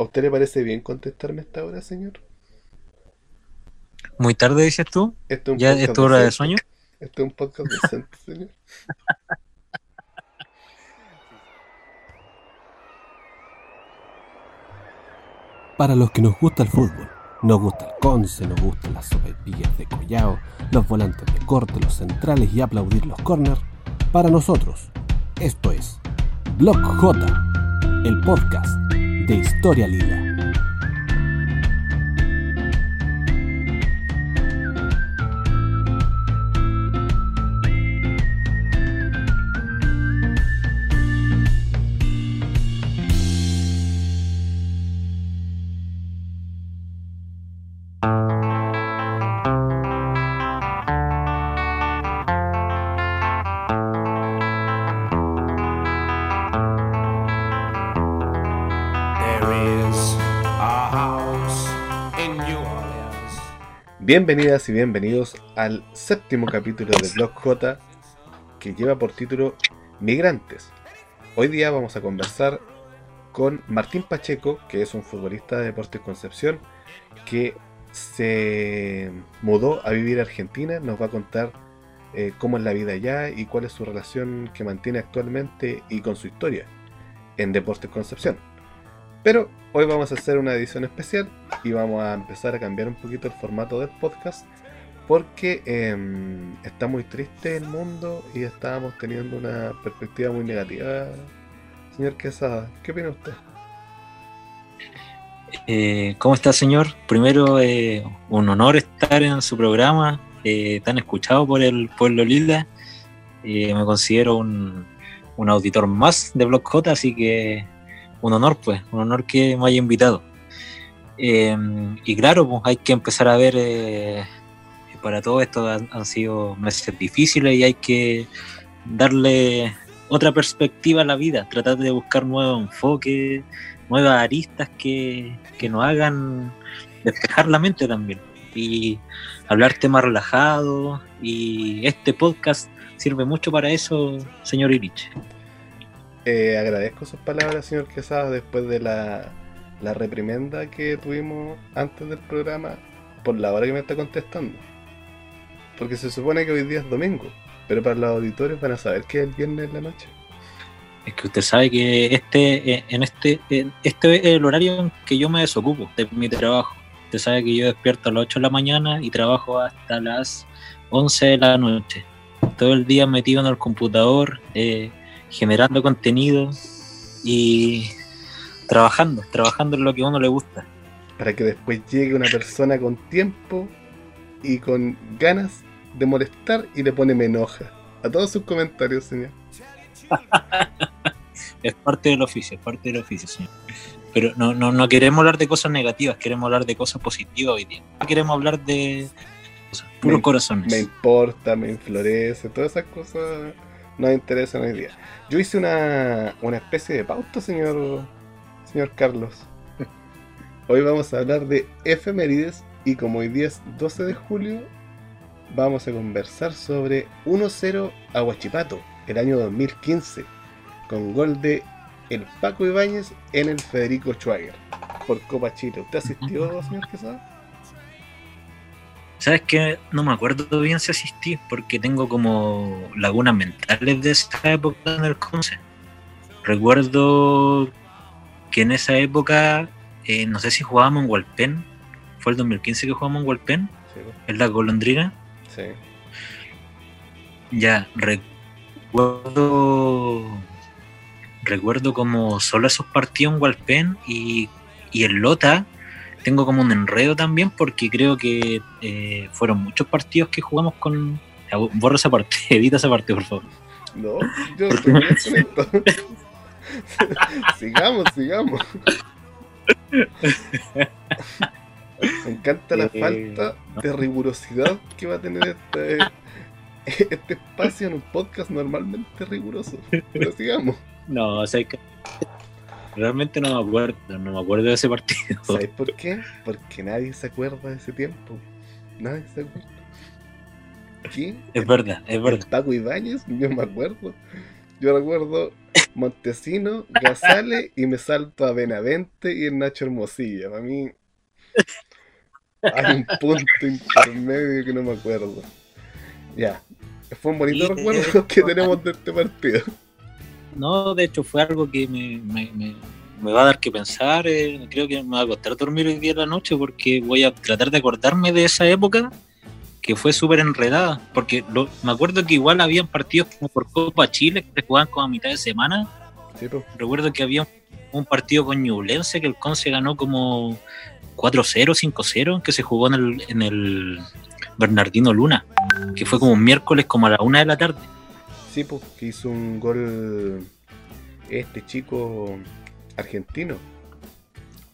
¿A usted le parece bien contestarme a esta hora, señor? Muy tarde, dices tú. Este es un ¿Ya es tu hora de sueño? Este es un podcast decente, señor. Para los que nos gusta el fútbol, nos gusta el conce, nos gustan las sopaipillas de collao, los volantes de corte, los centrales y aplaudir los corners, para nosotros, esto es Block J, el podcast de Historia Lila. Bienvenidas y bienvenidos al séptimo capítulo de Blog J que lleva por título Migrantes. Hoy día vamos a conversar con Martín Pacheco, que es un futbolista de Deportes Concepción, que se mudó a vivir a Argentina. Nos va a contar eh, cómo es la vida allá y cuál es su relación que mantiene actualmente y con su historia en Deportes Concepción. Pero hoy vamos a hacer una edición especial y vamos a empezar a cambiar un poquito el formato del podcast porque em, está muy triste el mundo y estábamos teniendo una perspectiva muy negativa. Señor Quesada, ¿qué opina usted? Eh, ¿Cómo está, señor? Primero, eh, un honor estar en su programa, eh, tan escuchado por el pueblo Lila. Eh, me considero un, un auditor más de Blog J, así que un honor, pues, un honor que me haya invitado. Eh, y claro, pues hay que empezar a ver, eh, para todo esto han, sido meses difíciles y hay que darle otra perspectiva a la vida, tratar de buscar nuevos enfoques, nuevas aristas que, que nos hagan despejar la mente también y hablar temas relajados y este podcast sirve mucho para eso, señor Irich. Eh, agradezco sus palabras, señor Quesada, después de la, la reprimenda que tuvimos antes del programa por la hora que me está contestando. Porque se supone que hoy día es domingo, pero para los auditores van a saber que es el viernes en la noche. Es que usted sabe que este, eh, en este, en este es el horario en que yo me desocupo de mi trabajo. Usted sabe que yo despierto a las 8 de la mañana y trabajo hasta las 11 de la noche. Todo el día metido en el computador, eh, generando contenido y trabajando, trabajando en lo que a uno le gusta. Para que después llegue una persona con tiempo y con ganas de molestar y le pone me enoja. A todos sus comentarios, señor. Es parte del oficio, es parte del oficio, señor. Pero no, no, no queremos hablar de cosas negativas, queremos hablar de cosas positivas hoy día. No queremos hablar de cosas, puros Me- corazones. Me importa, me enflorece, todas esas cosas nos interesan hoy día. Yo hice una, una especie de pauta, señor, señor Carlos. Hoy vamos a hablar de efemérides y como hoy día es 12 de julio, vamos a conversar sobre 1-0 a Huachipato, el año 2015, con gol de el Paco Ibáñez en el Federico Schwager por Copa Chile. ¿Usted asistió, señor Quesada? ¿Sabes qué? No me acuerdo bien si asistí, porque tengo como lagunas mentales de esa época en el Conce. Recuerdo que en esa época, eh, no sé si jugábamos en Walpen, fue el 2015 que jugamos en Walpen, Sí, en la golondrina. sí. Ya, recuerdo. Recuerdo como solo esos partidos en Walpen y, y en Lota. Tengo como un enredo también porque creo que eh, fueron muchos partidos que jugamos con. Borra esa parte, edita esa parte, por favor. No, yo estoy bien sigamos, sigamos. Me encanta la Eh, falta de rigurosidad que va a tener este, este espacio en un podcast normalmente riguroso. Pero sigamos. No, o sea, que realmente no me acuerdo, no me acuerdo de ese partido. ¿Sabes por qué? Porque nadie se acuerda de ese tiempo. Nadie se acuerda. ¿Qué? Es verdad, es verdad. Paco Ibáñez, yo me acuerdo. Yo recuerdo Montesino, Gazale y me salto a Benavente y el Nacho Hermosilla. Para mí hay un punto intermedio que no me acuerdo. Ya. Fue un bonito recuerdo eh, que tenemos de este partido. No, de hecho fue algo que me, me- me- me va a dar que pensar. eh, creo que me va a costar dormir hoy día en la noche porque voy a tratar de acordarme de esa época que fue súper enredada. Porque lo- me acuerdo que igual habían partidos como por Copa Chile que se jugaban como a mitad de semana. Sí. Recuerdo que había un partido con Ñublense que el Conce ganó como 4-0, 5-0, que se jugó en el, en el Bernardino Luna, que fue como un miércoles como a la una de la tarde. Sí, pues, que hizo un gol este chico argentino.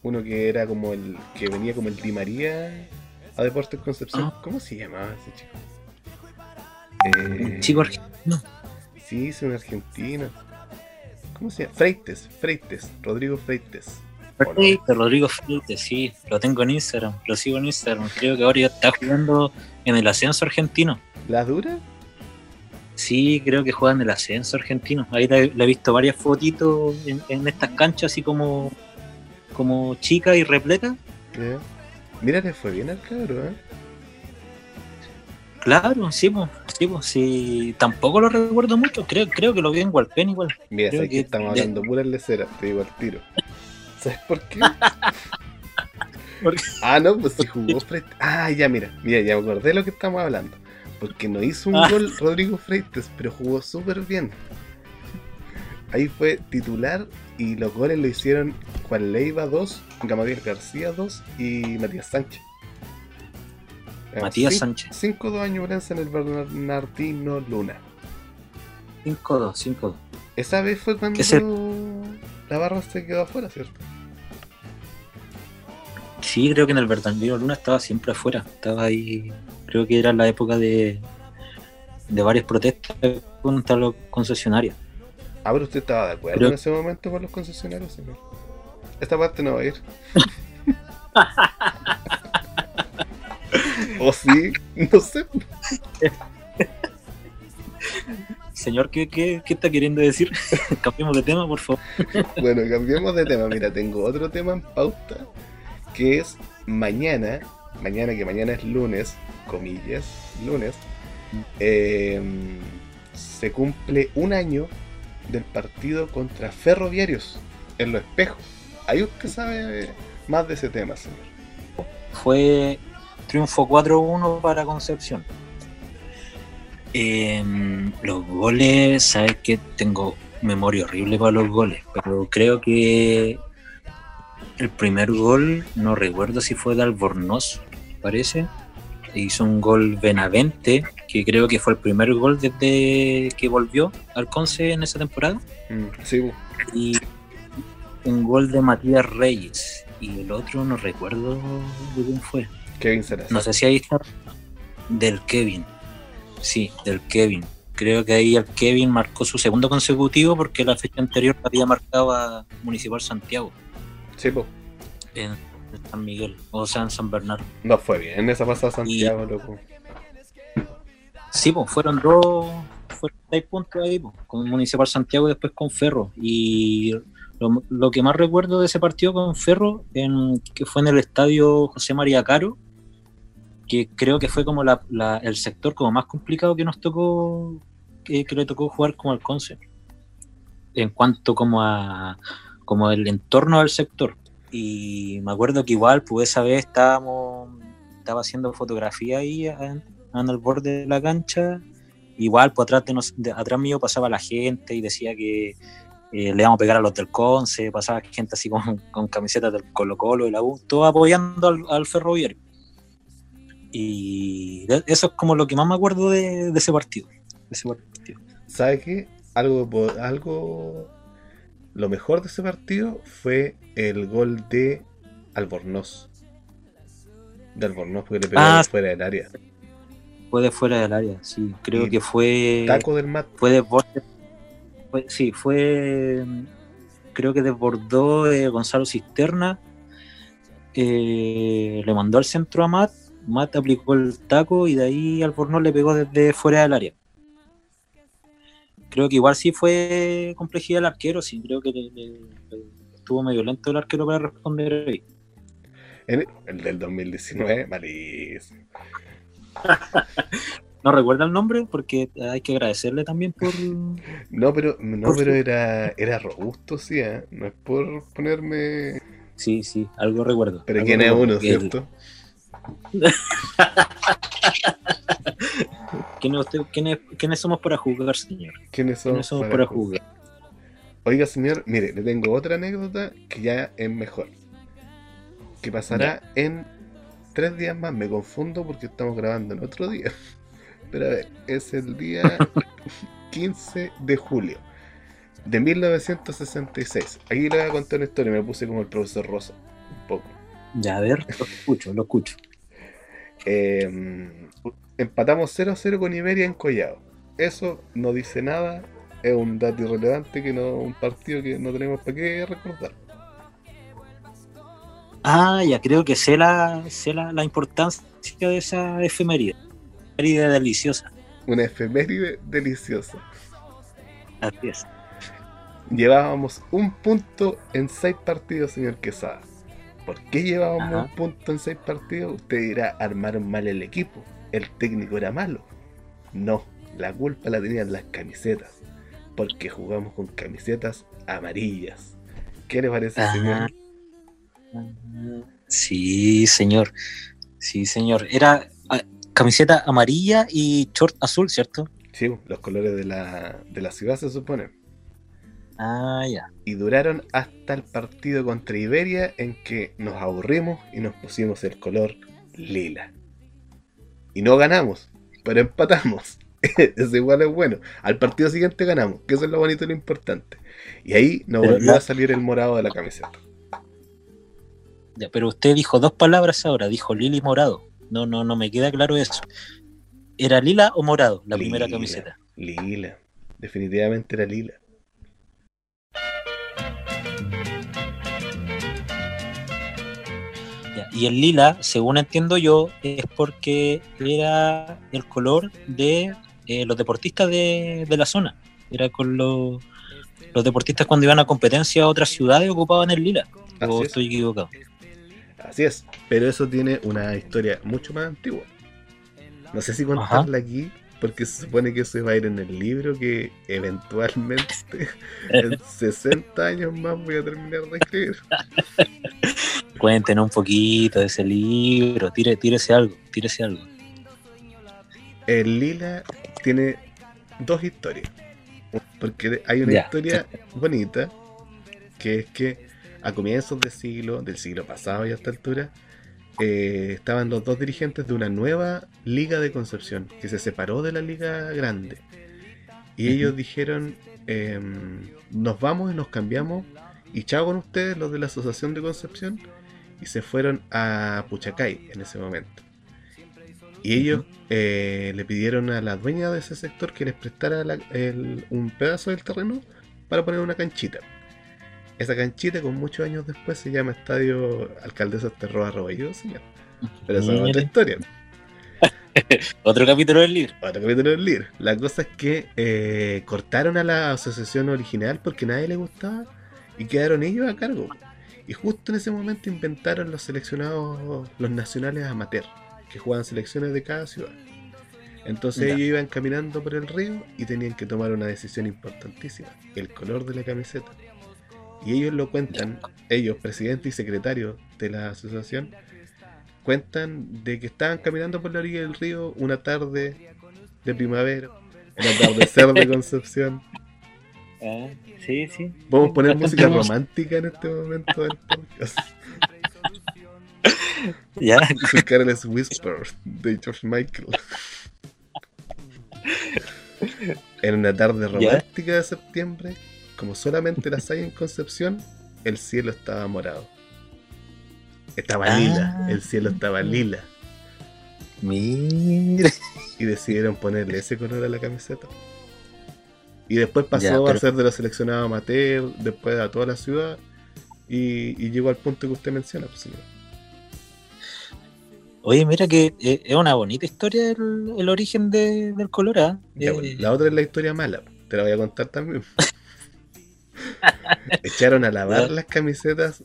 Uno que era como el. que venía como el Di María a Deportes Concepción. Ah. ¿Cómo se llamaba ese chico? Un Eh, chico argentino. Sí, es un argentino. ¿Cómo se llama? Freites, Freites, Rodrigo Freites. De Rodrigo Freites, sí, lo tengo en Instagram, lo sigo en Instagram. Creo que ahora ya está jugando en el ascenso argentino. ¿La dura? Sí, creo que juega en el ascenso argentino. Ahí le, he visto varias fotitos en, en estas canchas, así como, como chica y repleta. Mira, le fue bien al cabro, ¿eh? Claro, sí, pues, sí, pues, sí. Tampoco lo recuerdo mucho, creo, creo que lo vi en Walpen igual. Mira, Creo que que estamos de- hablando puras leceras, te digo al tiro. ¿Sabes por qué? ¿Por qué? Ah, no, pues si jugó Freites. Ah, ya, mira, mira, ya me acordé de lo que estamos hablando. Porque no hizo un Ah. gol Rodrigo Freites, pero jugó súper bien. Ahí fue titular y los goles lo hicieron Juan Leiva 2, Gamadiel García 2 y Matías Sánchez. Matías Sánchez. 5-2 años Brense en el Bernardino Luna. 5-2, 5-2. Esa vez fue cuando ¿Qué se- la barra se quedó afuera, ¿cierto? Sí, creo que en el Bernardino Luna estaba siempre afuera. Estaba ahí. Creo que era la época de, de varias protestas contra los concesionarios. Ah, pero usted estaba de acuerdo en ese momento con los concesionarios, señor. Esta parte no va a ir. o sí, no sé. Señor, ¿qué, qué, qué está queriendo decir? Cambiemos de tema, por favor. Bueno, cambiemos de tema. Mira, tengo otro tema en pauta que es mañana. Mañana, que mañana es lunes, comillas, lunes. eh, se cumple un año del partido contra Ferroviarios en los espejos. Hay usted sabe más de ese tema, señor. Fue triunfo 4-1 para Concepción. Em, los goles, sabes que tengo memoria horrible para los goles, pero creo que el primer gol, no recuerdo si fue de Albornoz, parece. Hizo un gol Benavente, que creo que fue el primer gol desde que volvió al Conce en esa temporada. Mm, sí, y un gol de Matías Reyes. Y el otro no recuerdo de quién fue. Kevin Salazar. no sé si ahí está. Del Kevin. Sí del Kevin. Creo que ahí el Kevin marcó su segundo consecutivo porque la fecha anterior había marcado a Municipal Santiago Sí, bu. en San Miguel o sea en San Bernardo No fue bien esa pasada Santiago, loco. Sí, pues fueron dos, fueron seis puntos ahí, pues, con Municipal Santiago y después con Ferro. Y lo, lo que más recuerdo de ese partido con Ferro, en, que fue en el estadio José María Caro, que creo que fue como la, la- el sector como más complicado que nos tocó, que, que le tocó jugar como al Conce, en cuanto como a como el entorno del sector. Y me acuerdo que igual, pues esa vez estábamos, estaba haciendo fotografía ahí en, en el borde de la cancha. Igual, pues atrás, de nos- atrás mío pasaba la gente y decía que eh, le íbamos a pegar a los del Conce, pasaba gente así con, camisetas del Colo Colo y la U, todo apoyando al, al ferroviario. Y eso es como lo que más me acuerdo de, ese partido. de ese partido. ¿Sabe qué? Algo, algo. Lo mejor de ese partido fue el gol de Albornoz. De Albornoz, porque le pegó Ah, de fuera del área. Fue de fuera del área, sí. Creo Y que fue. Taco del Mat. Fue. Fue, sí, fue. Creo que desbordó eh, Gonzalo Cisterna. eh, le mandó al centro a Matt. Matt aplicó el taco y de ahí Albornoz le pegó desde fuera del área. Creo que igual sí fue complejidad el arquero, sí, creo que le- le- le- estuvo medio lento el arquero para responder ahí. En el del 2019, malísimo. No recuerda el nombre porque hay que agradecerle también por... No, pero, no, pero era, era robusto, sí, ¿eh? No es por ponerme. Sí, sí, algo recuerdo. Pero Algo quién es uno, el- ¿cierto? ¿Quién es usted- quién es- ¿Quiénes somos para jugar, señor? ¿Quiénes somos para para jugar? jugar? Oiga, señor, mire, le tengo otra anécdota que ya es mejor. Que pasará en tres días más. Me confundo porque estamos grabando en otro día. Pero a ver, es el día 15 de julio de 1966. Aquí le voy a contar una historia. Me puse como el profesor Rosa. Un poco. Ya, a ver, lo escucho, lo escucho. Eh, empatamos 0-0 con Iberia en Collao. Eso no dice nada. Es un dato irrelevante que no un partido que no tenemos para qué recordar. Ah, ya creo que sé la, sé la, la importancia de esa efeméride. Efeméride deliciosa. Una efeméride deliciosa. Así es. Llevábamos un punto en seis partidos, señor Quesada. ¿Por qué llevábamos Ajá. un punto en seis partidos? Usted dirá, armaron mal el equipo. El técnico era malo. No, la culpa la tenían las camisetas. Porque jugamos con camisetas amarillas. ¿Qué le parece, Ajá. señor? Sí, señor. Sí, señor. Era ah, camiseta amarilla y short azul, ¿cierto? Sí, los colores de la, de la ciudad se supone. Ah, ya. Y duraron hasta el partido contra Iberia en que nos aburrimos y nos pusimos el color lila. Y no ganamos, pero empatamos. Eso igual es bueno. Al partido siguiente ganamos, que eso es lo bonito y lo importante. Y ahí nos Pero volvió la- a salir el morado de la camiseta. Ya, pero usted dijo dos palabras ahora, dijo lila y morado. No, no, no me queda claro eso. ¿Era lila o morado la primera camiseta? Lila. Definitivamente era lila. Y el lila, según entiendo yo, es porque era el color de eh, los deportistas de, de la zona. Era con los, los deportistas cuando iban a competencia a otras ciudades ocupaban el lila. Así ¿O es. estoy equivocado? Así es, pero eso tiene una historia mucho más antigua. No sé si contarla aquí, porque se supone que eso va a ir en el libro que eventualmente en 60 años más voy a terminar de escribir. Cuéntenos un poquito de ese libro, tire, tírese algo, tírese algo. El lila tiene dos historias. Porque hay una Ya. historia bonita, que es que a comienzos del siglo, del siglo pasado y a esta altura, eh, estaban los dos dirigentes de una nueva liga de Concepción, que se separó de la liga grande. Y ellos dijeron, em, nos vamos y nos cambiamos, y chao con ustedes, los de la Asociación de Concepción, y se fueron a Puchacay en ese momento. Y ellos eh, le pidieron a la dueña de ese sector que les prestara la- el- un pedazo del terreno para poner una canchita. Esa canchita, con muchos años después, se llama Estadio Alcaldesa Terroa Roballo, señor. Pero esa es otra historia. Otro capítulo del libro. Otro capítulo del libro. La cosa es que eh, cortaron a la asociación original porque nadie le gustaba y quedaron ellos a cargo. Y justo en ese momento inventaron los seleccionados, los nacionales amateur, que jugaban selecciones de cada ciudad. Entonces ellos iban caminando por el río y tenían que tomar una decisión importantísima, el color de la camiseta. Y ellos lo cuentan, ellos, presidente y secretario de la asociación, cuentan de que estaban caminando por la orilla del río una tarde de primavera, un atardecer de Concepción. Ah, sí, sí. Vamos a poner Bastante música romántica en este momento del podcast. Ya, Careless Whisper de George Michael. En una tarde romántica de septiembre, como solamente las hay en Concepción, el cielo estaba morado. Estaba Ah. lila, el cielo estaba lila. mire. Y decidieron ponerle ese color a la camiseta. Y después pasó Ya, a ser de los seleccionados amateur, después a toda la ciudad. Y, y llegó al punto que usted menciona, pues, señor. Oye, mira que eh, es una bonita historia el, el origen de- del color, ¿ah? Ya, Eh, bueno, la otra es la historia mala. te la voy a contar también. Echaron a lavar las camisetas.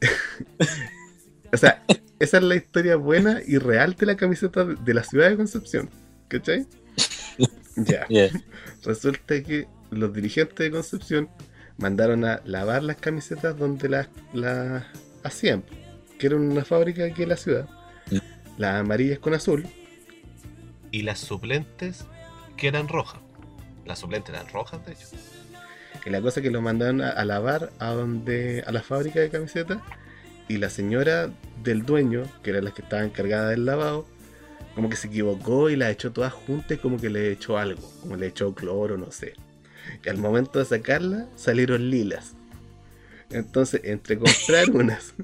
o sea, esa es la historia buena y real de la camiseta de la ciudad de Concepción. ¿Cachai? Ya. Ya. Resulta que los dirigentes de Concepción mandaron a lavar las camisetas donde las las hacían, que era una fábrica aquí en la ciudad. Las amarillas con azul y las suplentes que eran rojas. Las suplentes eran rojas, de hecho. Y la cosa es que lo mandaron a, a lavar a donde a la fábrica de camisetas y la señora del dueño, que era la que estaba encargada del lavado, como que se equivocó y las echó todas juntas y como que le echó algo, como le echó cloro, no sé. Y al momento de sacarlas salieron lilas. Entonces, entre comprar unas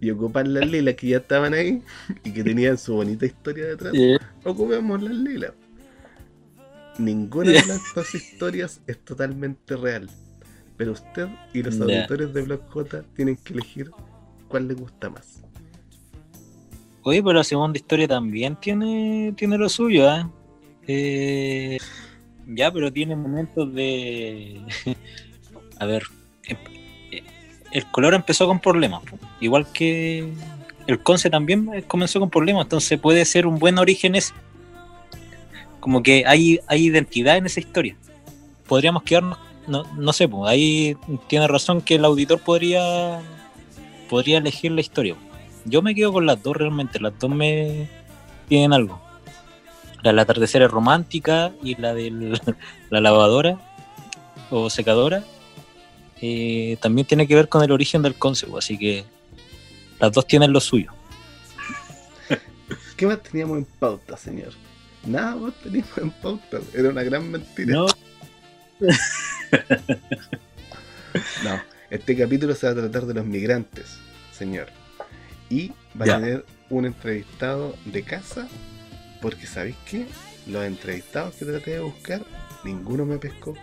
y ocupar las lilas que ya estaban ahí y que tenían su bonita historia detrás, Ya. ocupemos las lilas. Ninguna de las dos historias es totalmente real. Pero usted y los auditores de Block J tienen que elegir cuál les gusta más. Oye, pero la segunda historia también tiene, tiene lo suyo, ¿eh? Eh, Ya, pero tiene momentos de... A ver, em- eh, el color empezó con problemas, igual que el Conce también eh, comenzó con problemas, entonces puede ser un buen origen ese. Como que hay, hay identidad en esa historia. Podríamos quedarnos, no, no sé, pues ahí tiene razón que el auditor podría, podría elegir la historia. Yo me quedo con las dos realmente, las dos me tienen algo. La del atardecer es romántica y la de la lavadora o secadora eh, también tiene que ver con el origen del concepto, así que las dos tienen lo suyo. ¿Qué más teníamos en pauta, señor? Nada más teníamos en pauta. Era una gran mentira. No, No, este capítulo se va a tratar de los migrantes, señor. Y va Ya. a tener un entrevistado de casa, porque ¿sabéis qué? Los entrevistados que traté de buscar, ninguno me pescó.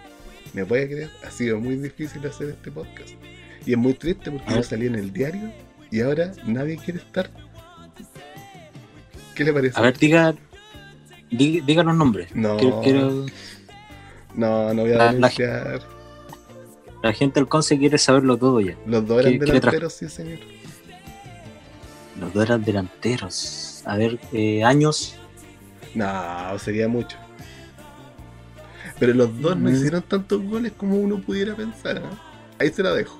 ¿Me puede creer? Ha sido muy difícil hacer este podcast. Y es muy triste porque A yo ver. salí en el diario y ahora nadie quiere estar. ¿Qué le parece? a ver, diga, diga, diga los nombres. No. Quiero- quiero- No, no voy a La- denunciar. la gente del Conce quiere saberlo todo ya. Los dos eran delanteros, sí, señor. Los dos eran delanteros. A ver, eh, años. No, sería mucho. Pero los dos no Mm. hicieron tantos goles como uno pudiera pensar. ¿eh? Ahí se la dejo.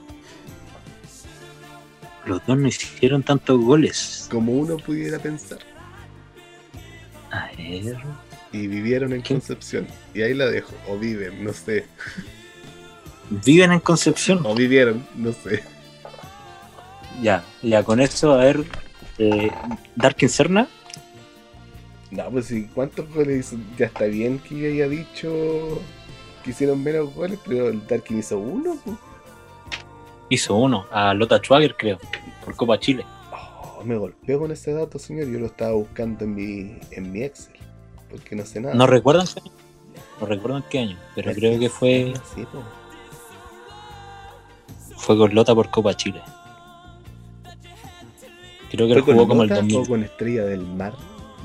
Los dos no hicieron tantos goles. Como uno pudiera pensar. A ver. Y vivieron en ¿Qué? Concepción. Y ahí la dejo. O viven, no sé. Viven en Concepción. O vivieron, no sé. Ya, ya con eso, a ver. Eh, Darkin Serna. No, pues sí, ¿cuántos goles hizo? Ya está bien que haya dicho que hicieron menos goles, pero el Darkin hizo uno. pues. Hizo uno. A Lota Schwager, creo. Por Copa Chile. Oh, me golpeó con ese dato, señor. Yo lo estaba buscando en mi, en mi Excel. Porque no sé nada. No recuerdan qué año. No recuerdan qué año. Pero creo que fue, Sí, fue con Lota por Copa Chile. Creo que ¿Fue él jugó como el Lota 2000. o con Estrella del Mar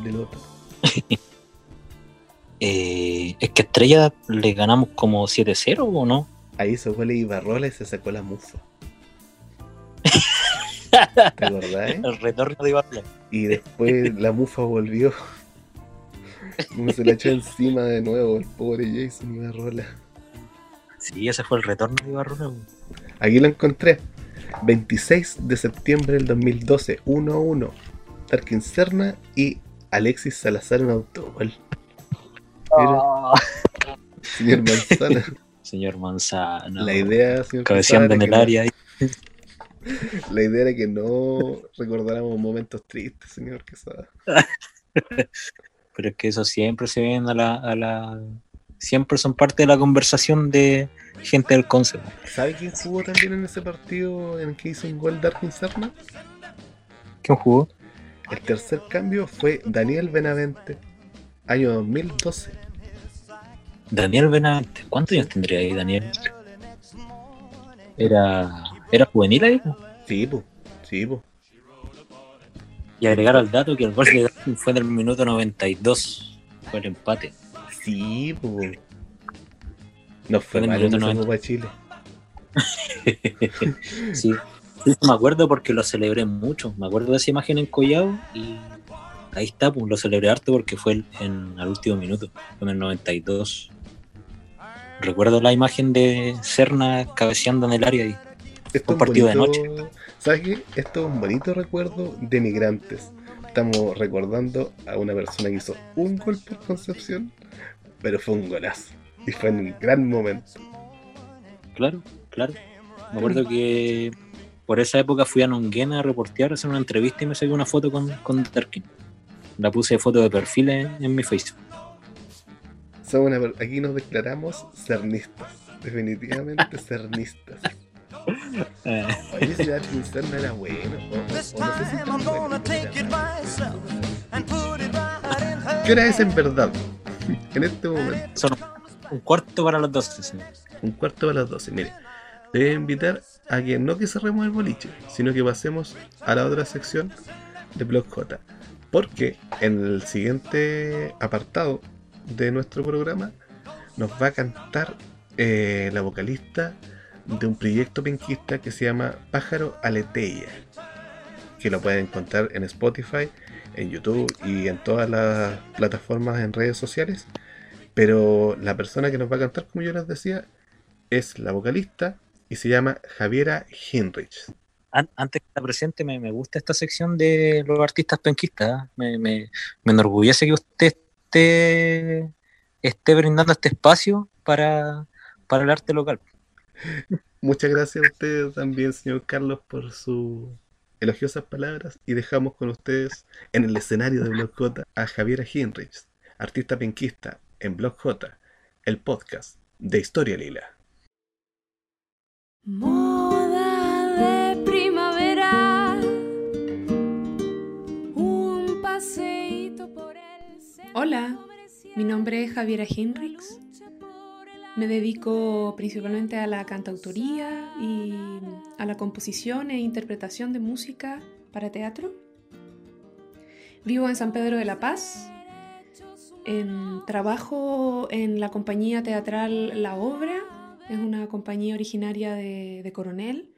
de Lota? Eh, es que Estrella le ganamos como 7-0 o no. Ahí hizo goles y Barrola y se sacó la mufa. ¿Te acordás? eh? El retorno de Ibarra. Y después la mufa volvió. Como se la echó encima de nuevo el pobre Jason Ibarrola. Sí, ese fue el retorno de Ibarra. Aquí lo encontré. 26 de septiembre del 2012, 1-1. Tarkin Serna y Alexis Salazar en autogol. Mira, señor Manzana. Señor Manzana. La idea, señor Cabeceando en el área. La idea era que no recordáramos momentos tristes, señor Quesada. Pero es que eso siempre se ven a la, a la. Siempre son parte de la conversación de gente del concepto. ¿Sabe quién jugó también en ese partido en el que hizo un gol Darkin Serna? ¿Quién jugó? El tercer cambio fue Daniel Benavente, año 2012. Daniel Benavente. ¿Cuántos años tendría ahí, Daniel? Era. ¿Era juvenil ahí? Sí, po, sí, po. Y agregar al dato que el gol de fue en el minuto 92. Fue el empate. Sí, po. No fue el mal en minuto esa 90. Copa Chile. sí. Me acuerdo porque lo celebré mucho. Me acuerdo de esa imagen en Collao y ahí está, pues lo celebré harto porque fue el- en el último minuto, fue en el 92. Recuerdo la imagen de Serna cabeceando en el área y Esto Un partido de bonito- ¿Sabes qué? Esto es un bonito recuerdo de migrantes. Estamos recordando a una persona que hizo un gol por Concepción, pero fue un golazo. Y fue en un gran momento. Claro, claro. Me acuerdo que por esa época fui a Nonguena a reportear, a hacer una entrevista y me saqué una foto con, con Darkin. La puse de foto de perfil en, en mi Facebook. Aquí nos declaramos cernistas. Definitivamente cernistas. Eh, Oye, bueno. No era. ¿Qué hora es en verdad? En este momento. son un cuarto para las 12. señor. Un cuarto para las 12. Mire, le voy a invitar a que no que cerremos el boliche, sino que pasemos a la otra sección de Blog J. Porque en el siguiente apartado de nuestro programa nos va a cantar eh, la vocalista de un proyecto penquista que se llama Pájaro Aleteia. Que lo pueden encontrar en Spotify, en YouTube y en todas las plataformas en redes sociales. Pero la persona que nos va a cantar, como yo les decía, es la vocalista y se llama Javiera Hinrich. An- Antes que la presente, me, gusta esta sección de los artistas penquistas. ¿eh? Me, enorgullece que usted esté, esté brindando este espacio para el arte local. Muchas gracias a usted también, señor Carlos, por sus elogiosas palabras. Y dejamos con ustedes en el escenario de Blog J a Javiera Hinrich, artista penquista en Blog J, el podcast de Historia Lila. Moda de primavera, un paseíto por el centro Hola, mi nombre es Javiera Hinrichs. Me dedico principalmente a la cantautoría y a la composición e interpretación de música para teatro. Vivo en San Pedro de la Paz. Em, trabajo en la compañía teatral La Obra. Es una compañía originaria de, de Coronel,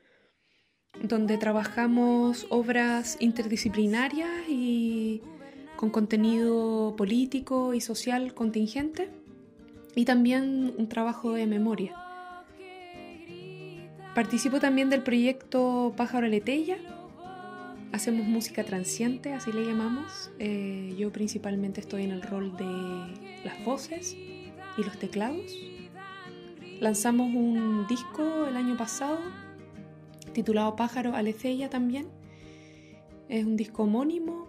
donde trabajamos obras interdisciplinarias y con contenido político y social contingente y también un trabajo de memoria. Participo también del proyecto Pájaro Letella. Hacemos música transiente, así le llamamos. Eh, yo principalmente estoy en el rol de las voces y los teclados. Lanzamos un disco el año pasado titulado Pájaro Alecella también. Es un disco homónimo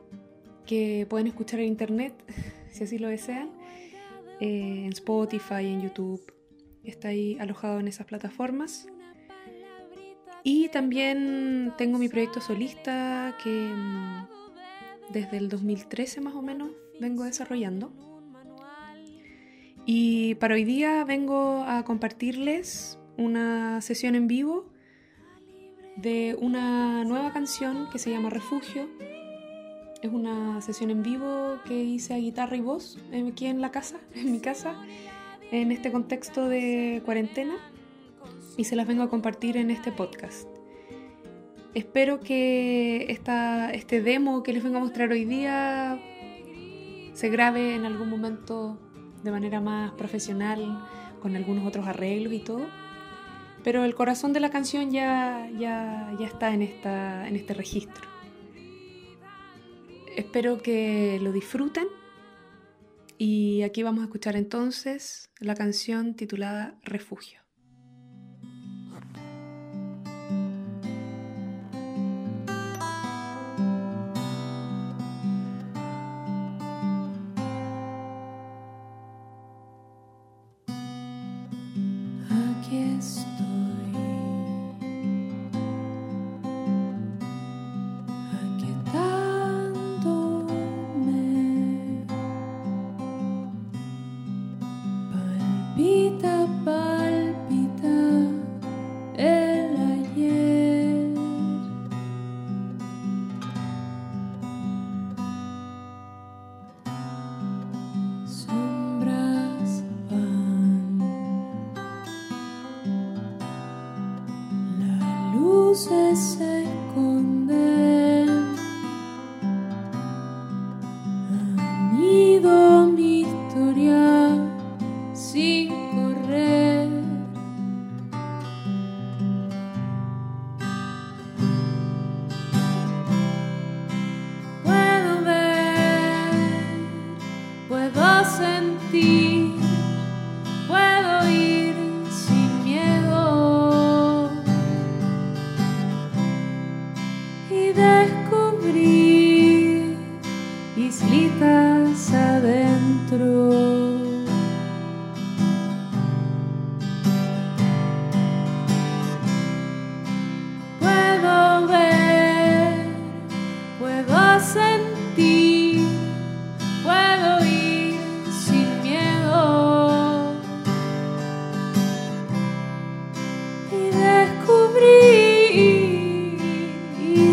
que pueden escuchar en internet si así lo desean, eh, en Spotify, en YouTube. Está ahí alojado en esas plataformas. Y también tengo mi proyecto solista que mm, desde el 2013 más o menos vengo desarrollando. Y para hoy día vengo a compartirles una sesión en vivo de una nueva canción que se llama Refugio. Es una sesión en vivo que hice a guitarra y voz aquí en la casa, en mi casa, en este contexto de cuarentena y se las vengo a compartir en este podcast. Espero que esta, este demo que les vengo a mostrar hoy día se grabe en algún momento de manera más profesional, con algunos otros arreglos y todo. Pero el corazón de la canción ya, ya, ya está en, esta, en este registro. Espero que lo disfruten. Y aquí vamos a escuchar entonces la canción titulada Refugio.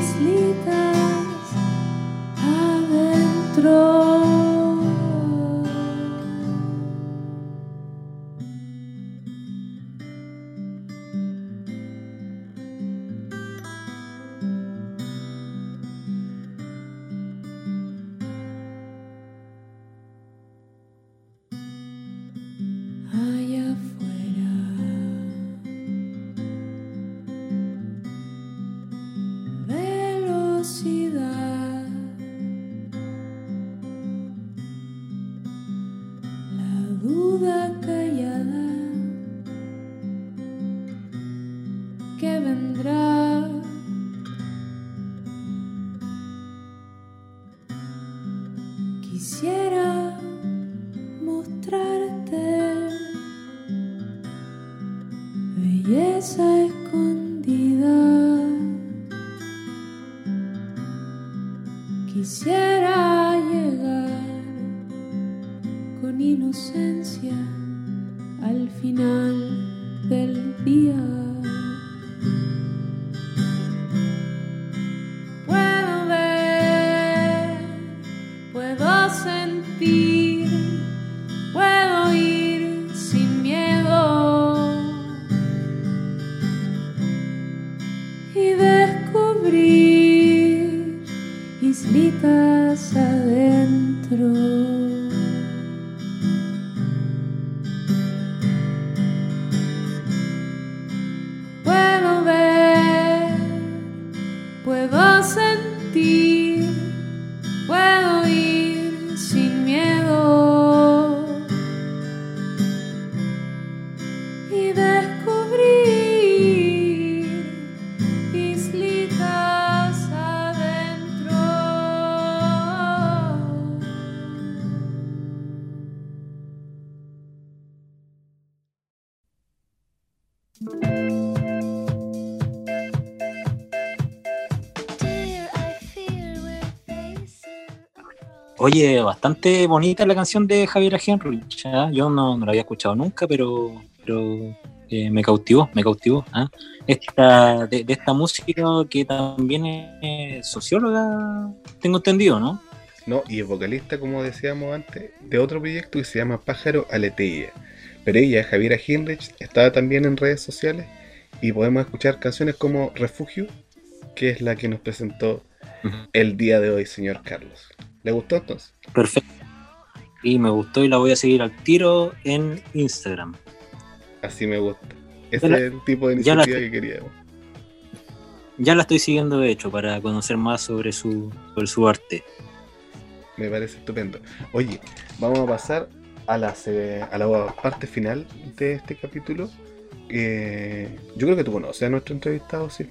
sleep. Oye, bastante bonita la canción de Javier Henrich. ¿ah? Yo no, no la había escuchado nunca, pero, pero eh, me cautivó, me cautivó. ¿ah? Esta, de, de esta música que también es socióloga, tengo entendido, ¿no? No, y es vocalista, como decíamos antes, de otro proyecto que se llama Pájaro Aleteia. Pero ella, Javiera Hinrich, estaba también en redes sociales y podemos escuchar canciones como Refugio, que es la que nos presentó el día de hoy, señor Carlos. ¿Le gustó entonces? Perfecto. Y me gustó y la voy a seguir al tiro en Instagram. Así me gusta. Ese la- es el tipo de la- iniciativa que queríamos. Ya la estoy siguiendo de hecho para conocer más sobre su, sobre su arte. Me parece estupendo. Oye, vamos a pasar a la, se- a la parte final de este capítulo. Eh, yo creo que tú conoces a nuestro entrevistado, sí.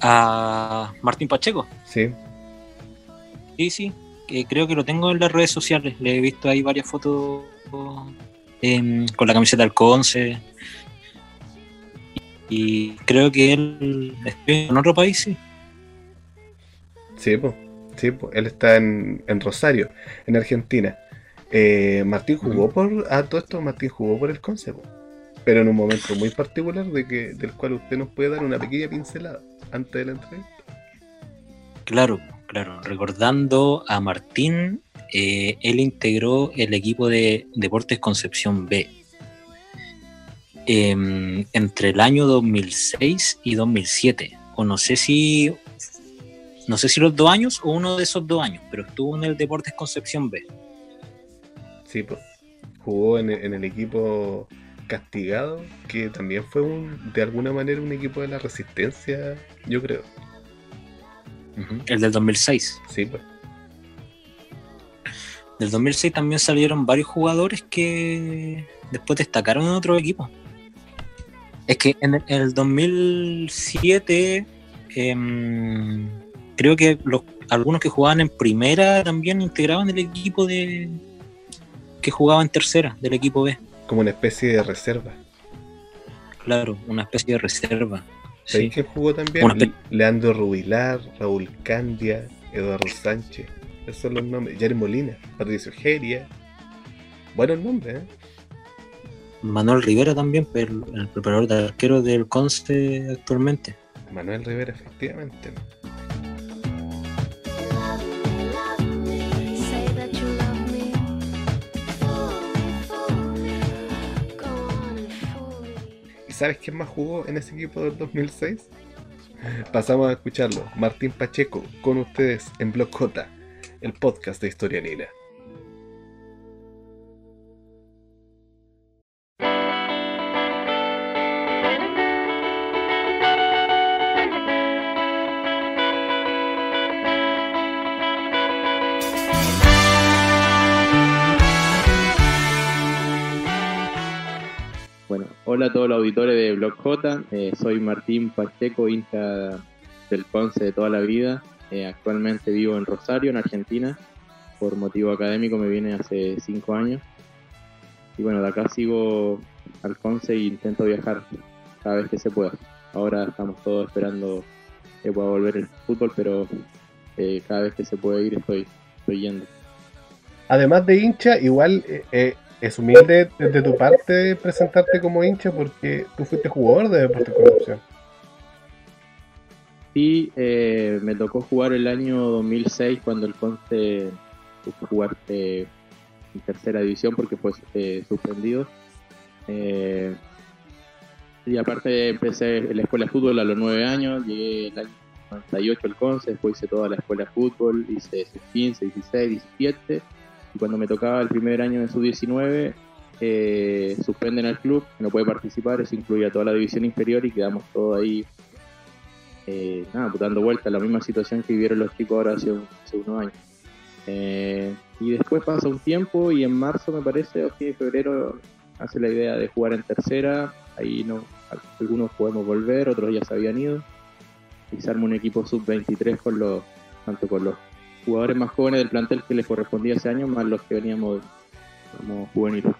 A Martín Pacheco. Sí, Sí, sí, que creo que lo tengo en las redes sociales. Le he visto ahí varias fotos em, con la camiseta del Conce. Y creo que él está en otro país, sí. sí, pues. Sí, po. Él está en, en Rosario, en Argentina. Eh, Martín jugó por. A todo esto, Martín jugó por el Conce, pero en un momento muy particular de que, del cual usted nos puede dar una pequeña pincelada antes de la entrevista. Claro, claro. Recordando a Martín, eh, él integró el equipo de Deportes Concepción B. em, entre el año 2006 y 2007. O no sé si. No sé si los dos años o uno de esos dos años, pero estuvo en el Deportes Concepción B. Sí, pues. Jugó en, en el equipo castigado, que también fue un, de alguna manera un equipo de la resistencia, yo creo. El del 2006. Sí, pues. Del 2006 también salieron varios jugadores que después destacaron en otro equipo. Es que en el, en el 2007 em, creo que los, algunos que jugaban en primera también integraban el equipo de que jugaba en tercera, del equipo B. Como una especie de reserva. Claro, una especie de reserva. ¿Sabéis Sí. quién jugó también? Leandro Rubilar, Raúl Candia, Eduardo Sánchez. Esos son los nombres. Jair Molina, Patricio Geria. Buenos nombres, ¿eh? Manuel Rivera también, pero el preparador de arquero del Conce actualmente. Manuel Rivera, efectivamente. Say ¿Y sabes quién más jugó en ese equipo del 2006? Pasamos a escucharlo. Martín Pacheco, con ustedes en J, el podcast de Historia Nina. Hola a todos los auditores de Blog J. Eh, soy Martín Pacheco, hincha del Conce de toda la vida. Eh, actualmente vivo en Rosario, en Argentina. Por motivo académico me vine hace cinco años. Y bueno, de acá sigo al Conce e intento viajar cada vez que se pueda. Ahora estamos todos esperando que pueda volver el fútbol, pero eh, cada vez que se puede ir estoy, estoy yendo. Además de hincha, igual eh, es humilde desde tu parte presentarte como hincha porque tú fuiste jugador de Deportes Concepción. Sí, eh, me tocó jugar el año 2006 cuando el Conce pudo jugar eh, en tercera división porque fue eh, suspendido. Eh, y aparte empecé la escuela de fútbol a los nueve años, llegué el año 98 al Conce, después hice toda la escuela de fútbol, hice sus 15, 16, 17. Y cuando me tocaba el primer año de sub-19, eh, suspenden al club, no puede participar, eso incluía toda la división inferior y quedamos todos ahí eh, nada, pues dando vuelta a la misma situación que vivieron los chicos ahora hace, hace unos años. Eh, y después pasa un tiempo y en marzo, me parece, o fin de febrero, hace la idea de jugar en tercera. Ahí no, algunos podemos volver, otros ya se habían ido. Y se arma un equipo sub-23 con los, tanto con los jugadores más jóvenes del plantel que les correspondía ese año, más los que veníamos como juveniles.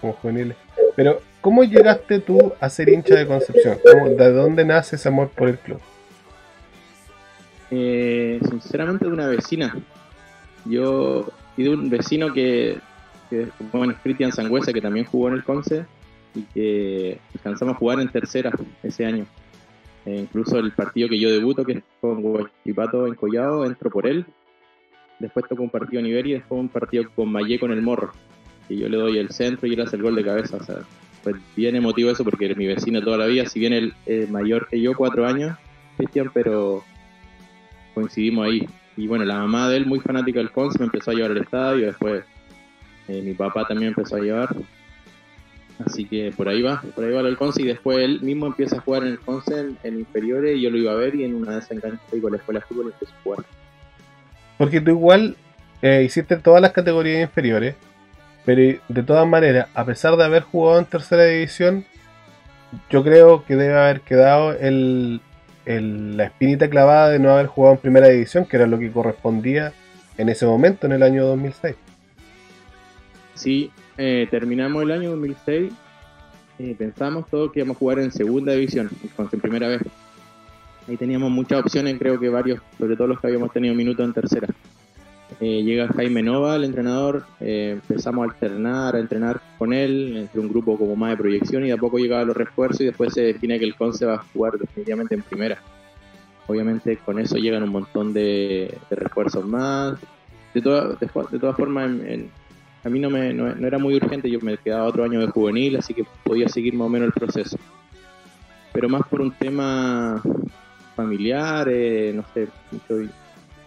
como juveniles. Pero, ¿cómo llegaste tú a ser hincha de Concepción? ¿Cómo- ¿De dónde nace ese amor por el club? Eh, sinceramente de una vecina. Yo y de un vecino que, que bueno, Cristian Sangüesa, que también jugó en el Conce y que alcanzamos a jugar en tercera ese año. Eh, incluso el partido que yo debuto, que es con Guachipato en Collado, entro por él. Después toco un partido en Iberia y después un partido con Mayé con el Morro. Y yo le doy el centro y él hace el gol de cabeza. O sea, pues bien emotivo eso porque mi vecino toda la vida. Si bien él es mayor que yo, cuatro años, Cristian, pero coincidimos ahí. Y bueno, la mamá de él, muy fanática del Conce, me empezó a llevar al estadio. Después eh, mi papá también empezó a llevar. Así que por ahí va, por ahí va el Conce. Y después él mismo empieza a jugar en el Conce en, inferiores. Y yo lo iba a ver y en una de esas con la escuela de fútbol y empecé a jugar. Porque tú igual eh, hiciste todas las categorías inferiores, pero de todas maneras, a pesar de haber jugado en tercera división, yo creo que debe haber quedado el, la espinita clavada de no haber jugado en primera división, que era lo que correspondía en ese momento, en el año 2006. Sí, eh, terminamos el año 2006. eh, pensamos todos que íbamos a jugar en segunda división, en primera vez. Ahí teníamos muchas opciones, creo que varios, sobre todo los que habíamos tenido minutos en tercera. Eh, llega Jaime Nova, el entrenador, eh, empezamos a alternar, a entrenar con él, entre un grupo como más de proyección y de a poco llegaban los refuerzos y después se define que el Conce va a jugar definitivamente en primera. Obviamente con eso llegan un montón de, refuerzos más. De, toda- de, de todas formas, en, a mí no, me, no era muy urgente, yo me quedaba otro año de juvenil, así que podía seguir más o menos el proceso. Pero más por un tema familiar, eh, no sé, mucho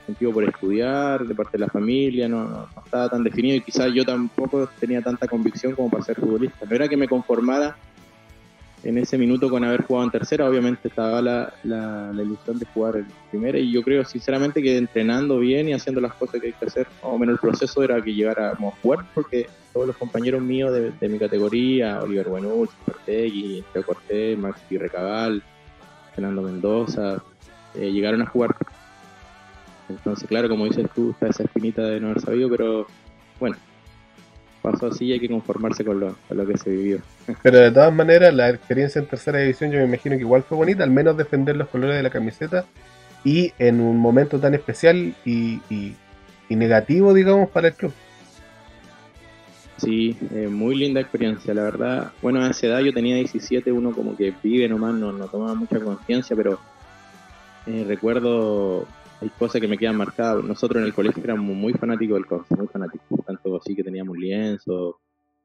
sentido por estudiar, de parte de la familia, no, no- no estaba tan definido y quizás yo tampoco tenía tanta convicción como para ser futbolista. No era que me conformara en ese minuto con haber jugado en tercera, obviamente estaba la, la, la ilusión de jugar en primera y yo creo sinceramente que entrenando bien y haciendo las cosas que hay que hacer, o menos el proceso era que llegáramos a jugar porque todos los compañeros míos de, mi categoría, Oliver Buenul, Supertegui, Teo Cortés, Maxi Recabal, Fernando Mendoza, eh, llegaron a jugar. Entonces, claro, como dices tú, está esa espinita de no haber sabido, pero bueno, pasó así y hay que conformarse con lo, con lo que se vivió. Pero de todas maneras, la experiencia en tercera división yo me imagino que igual fue bonita, al menos defender los colores de la camiseta y en un momento tan especial y, y- y negativo, digamos, para el club. Sí, eh, muy linda experiencia, la verdad. Bueno, a esa edad yo tenía 17, uno como que vive nomás, no, no tomaba mucha conciencia, pero eh, recuerdo, hay cosas que me quedan marcadas. Nosotros en el colegio éramos muy fanáticos del Conce, muy fanáticos, tanto así que teníamos lienzo,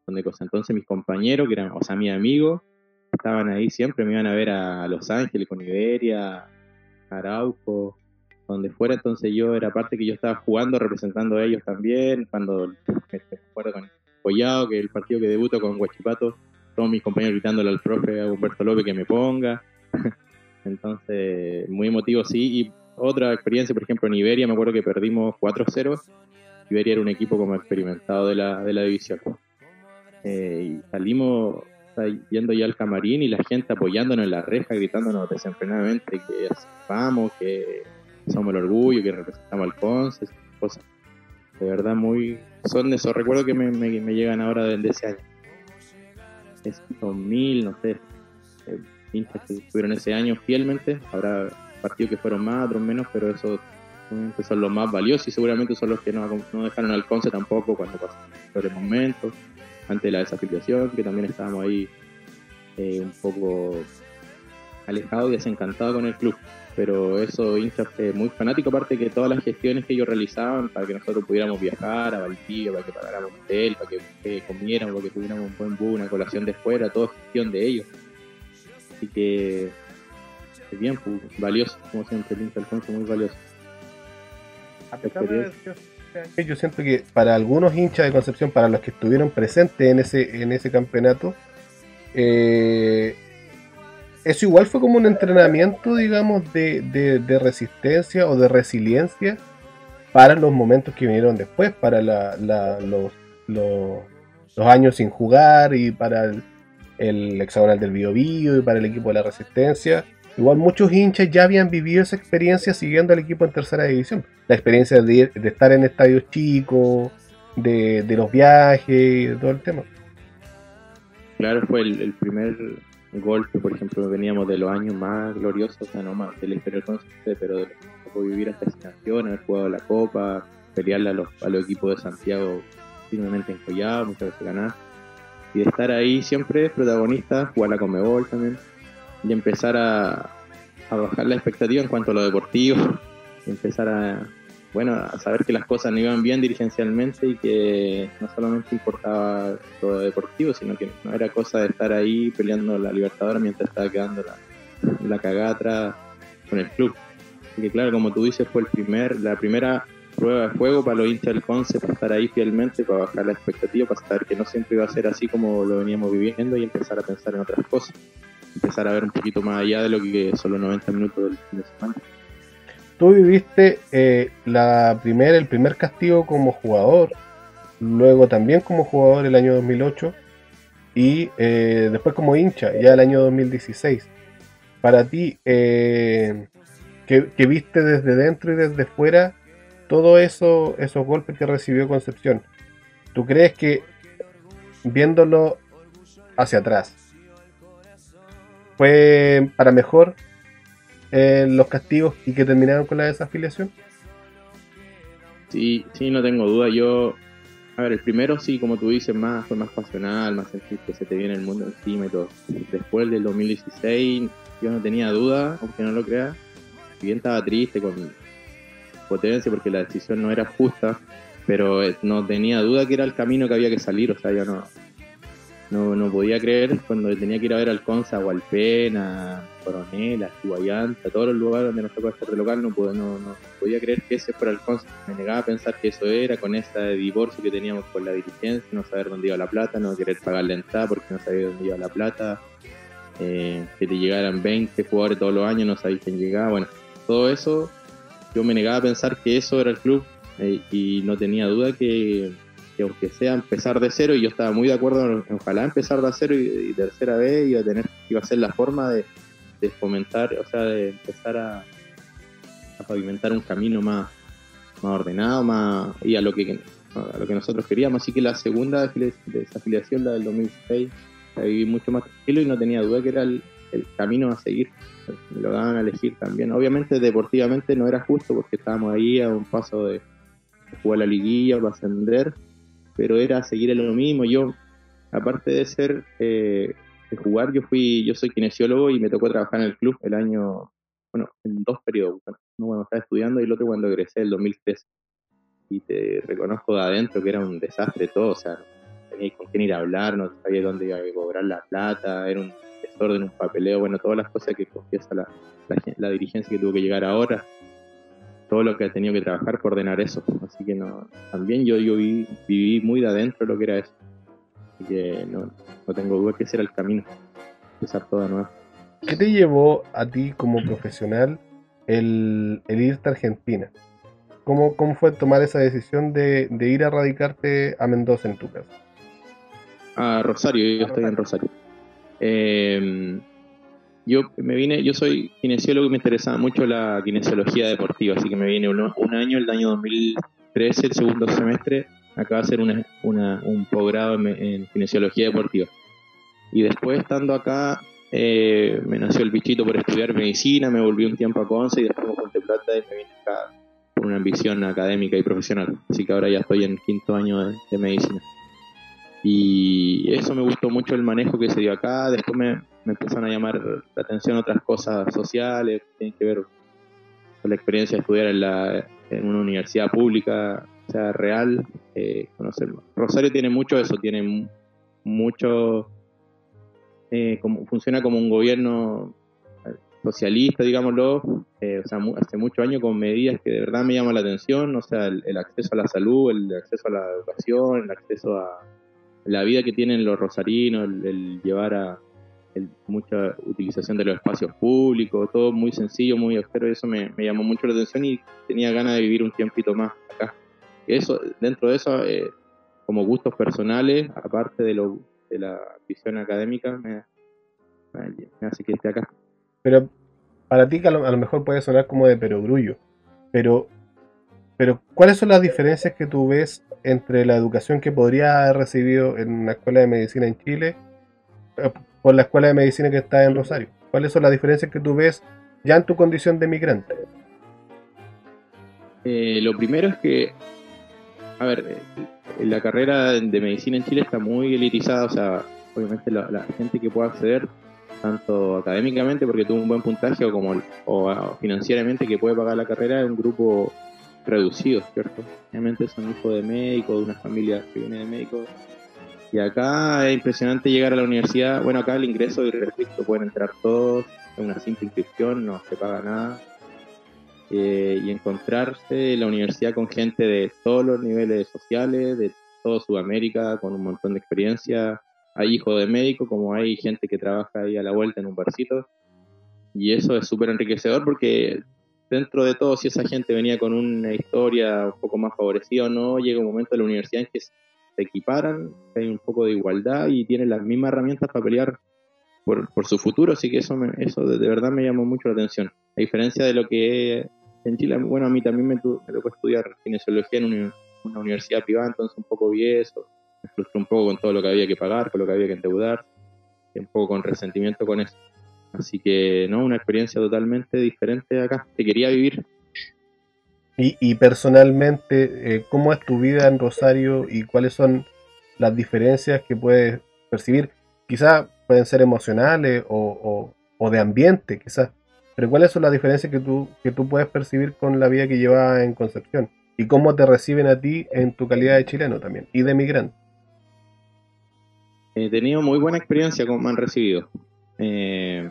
de cosas. Entonces mis compañeros, que eran, o sea, mis amigos, estaban ahí siempre, me iban a ver a Los Ángeles con Iberia, Arauco, donde fuera, entonces yo era parte que yo estaba jugando, representando a ellos también, cuando me acuerdo con Collado, que el partido que debuto con Guachipato, todos mis compañeros gritándole al profe a Humberto López que me ponga. Entonces, muy emotivo, sí. Y otra experiencia, por ejemplo, en Iberia, me acuerdo que perdimos 4-0. Iberia era un equipo como experimentado de la, de la división. Eh, y salimos yendo ya al camarín y la gente apoyándonos en la reja, gritándonos desenfrenadamente que vamos, que somos el orgullo, que representamos al Conce, cosas de verdad muy son de esos recuerdos que me, me- me llegan ahora de, de ese año es 2000 no sé eh, hinchas que estuvieron ese año fielmente. Habrá partidos que fueron más otros menos pero esos son los más valiosos y seguramente son los que no, no dejaron al Conce tampoco cuando pasaron peores momentos antes de la desafiliación que también estábamos ahí eh, un poco alejados y desencantados con el club pero eso hinchas eh, muy fanático aparte que todas las gestiones que ellos realizaban para que nosotros pudiéramos viajar a Valdivia, para que pagáramos hotel, para que eh, comiéramos, para que tuviéramos un buen bus, una colación de fuera, todo gestión de ellos. Así que es bien pues, valioso, como siempre, el hincha Alfonso muy valioso. A pesar de que yo siento que para algunos hinchas de Concepción, para los que estuvieron presentes en ese, en ese campeonato, eh, eso igual fue como un entrenamiento, digamos, de, de- resistencia o de resiliencia para los momentos que vinieron después, para la- los, los, años sin jugar y para el, hexagonal del Bio y para el equipo de la resistencia. Igual muchos hinchas ya habían vivido esa experiencia siguiendo al equipo en tercera división. La experiencia de, estar en estadios chicos, de, de los viajes de todo el tema. Claro, fue el primer golpe, por ejemplo, veníamos de los años más gloriosos, o sea, no más de la historia del pero de vivir hasta fascinación, haber jugado la Copa, pelearle a los, a los equipos de Santiago firmemente encollados, muchas veces ganar. Y de estar ahí siempre protagonista, jugar la Comebol también, y empezar a, a bajar la expectativa en cuanto a lo deportivo, y empezar a, bueno, a saber que las cosas no iban bien dirigencialmente y que no solamente importaba lo deportivo, sino que no era cosa de estar ahí peleando la Libertadores mientras estaba quedando la, la cagada atrás con el club. Así que claro, como tú dices, fue el primer, la primera prueba de fuego para los hinchas del Conce, para estar ahí fielmente, para bajar la expectativa, para saber que no siempre iba a ser así como lo veníamos viviendo y empezar a pensar en otras cosas. Empezar a ver un poquito más allá de lo que son los 90 minutos del fin de semana. Tú viviste eh, la primer, el primer castigo como jugador, luego también como jugador el año 2008 y eh, después como hincha ya el año 2016. Para ti, eh, que, que viste desde dentro y desde fuera todos eso, esos golpes que recibió Concepción, ¿tú crees que viéndolo hacia atrás fue para mejor eh, los castigos y que terminaron con la desafiliación? Sí, sí, no tengo duda. Yo, a ver, el primero sí, como tú dices, más fue más pasional, más sentir que se te viene el mundo encima y todo. Después del 2016, yo no tenía duda, aunque no lo creas. Si bien estaba triste con potencia porque la decisión no era justa, pero eh, no tenía duda que era el camino que había que salir, o sea, yo no, no, no podía creer cuando tenía que ir a ver al Conza, a Hualpena, Coronel, a Chihuayanta, a todos los lugares donde nos tocó hacer de local, no, pude- no, podía creer que ese fuera el Conza. Me negaba a pensar que eso era, con ese divorcio que teníamos con la dirigencia, no saber dónde iba la plata, no querer pagar la entrada porque no sabía dónde iba la plata, eh, que te llegaran 20 jugadores todos los años, no sabías quién llegaba, bueno, todo eso, yo me negaba a pensar que eso era el club eh, y no tenía duda que, que aunque sea empezar de cero, y yo estaba muy de acuerdo en ojalá empezar de cero y, y tercera vez iba a tener, iba a ser la forma de, de fomentar, o sea, de empezar a, pavimentar un camino más, ordenado, más y a lo que a lo que nosotros queríamos. Así que la segunda afili- desafiliación, la del 2006, la viví mucho más tranquilo y no tenía duda que era el, camino a seguir. Lo daban a elegir también. Obviamente, deportivamente no era justo porque estábamos ahí a un paso de, de jugar la liguilla para ascender, pero era seguir en lo mismo. Yo, aparte de ser eh, de jugar, yo fui, yo soy kinesiólogo y me tocó trabajar en el club el año, bueno, en dos periodos. Bueno, uno cuando estaba estudiando y el otro cuando egresé, el 2003. Y te reconozco de adentro que era un desastre todo, o sea, no tenía con quién ir a hablar, no sabía dónde iba a cobrar la plata, era un desorden, un papeleo, bueno, todas las cosas que confiesa la, la dirigencia que tuvo que llegar ahora, todo lo que ha tenido que trabajar por ordenar eso. Así que no, también yo, yo viví, viví muy de adentro lo que era eso. Así que no, no tengo duda que ese era el camino, empezar todo de nuevo. ¿Qué te llevó a ti como profesional el, el irte a Argentina? ¿Cómo, ¿Cómo fue tomar esa decisión de, de ir a radicarte a Mendoza en tu caso? a Rosario, yo estoy en Rosario. Eh, yo me vine, yo soy kinesiólogo y me interesaba mucho la kinesiología deportiva, así que me vine un, un año, el año 2013, el segundo semestre, acá a hacer una, una- un posgrado en, en kinesiología deportiva. Y después estando acá, eh, me nació el bichito por estudiar medicina, me volví un tiempo a Conce y después me junté plata y me vine acá por una ambición académica y profesional. Así que ahora ya estoy en quinto año de- de medicina. Y eso me gustó mucho el manejo que se dio acá. Después me, me empezaron a llamar la atención otras cosas sociales, que tienen que ver con la experiencia de estudiar en, la, en una universidad pública, sea, real, eh, conocer. Rosario tiene mucho eso, tiene mu- mucho, eh, como, funciona como un gobierno eh, socialista, digámoslo, eh, o sea, hace muchos años con medidas que de verdad me llaman la atención, o sea, el, acceso a la salud, el acceso a la educación, el acceso a la vida que tienen los rosarinos, el, llevar a el- mucha utilización de los espacios públicos, todo muy sencillo, muy austero, eso me, me llamó mucho la atención y tenía ganas de vivir un tiempito más. Eso, dentro de eso, eh, como gustos personales, aparte de, lo, de la visión académica, me, me- hace que esté acá. Pero para ti que a lo, a lo mejor puede sonar como de perogrullo, pero, pero ¿cuáles son las diferencias que tú ves entre la educación que podría haber recibido en una escuela de medicina en Chile eh, por la escuela de medicina que está en Rosario? ¿Cuáles son las diferencias que tú ves ya en tu condición de migrante? Eh, lo primero es que, a ver, eh, la carrera de medicina en Chile está muy elitizada, o sea, obviamente la, gente que pueda acceder, tanto académicamente porque tuvo un buen puntaje o como o, ah, financieramente que puede pagar la carrera, es un grupo reducido, ¿cierto? Obviamente son hijos de médicos, de una familia que viene de médicos. Y acá es impresionante llegar a la universidad. Bueno, acá el ingreso es restricto, pueden entrar todos, es una simple inscripción, no se paga nada eh, y encontrarse en la universidad con gente de todos los niveles sociales, de toda Sudamérica, con un montón de experiencia. Hay hijos de médicos, como hay gente que trabaja ahí a la vuelta en un barcito. Y eso es súper enriquecedor porque dentro de todo, si esa gente venía con una historia un poco más favorecida o no, llega un momento en la universidad en que se equiparan, hay un poco de igualdad y tienen las mismas herramientas para pelear por, por su futuro, así que eso, me- eso de, de verdad me llamó mucho la atención. A diferencia de lo que en Chile, bueno, a mí también me, tu- me tocó estudiar kinesiología en una, universidad privada, entonces un poco vi eso, me frustré un poco con todo lo que había que pagar, con lo que había que endeudar, y un poco con resentimiento con eso. Así que, no, una experiencia totalmente diferente acá, que quería vivir. Y, y personalmente, eh, ¿cómo es tu vida en Rosario y cuáles son las diferencias que puedes percibir? Quizás pueden ser emocionales o de ambiente, quizás. Pero ¿cuáles son las diferencias que tú, que tú puedes percibir con la vida que llevas en Concepción? ¿Y cómo te reciben a ti en tu calidad de chileno también? Y de migrante. He tenido muy buena experiencia como me han recibido. Eh,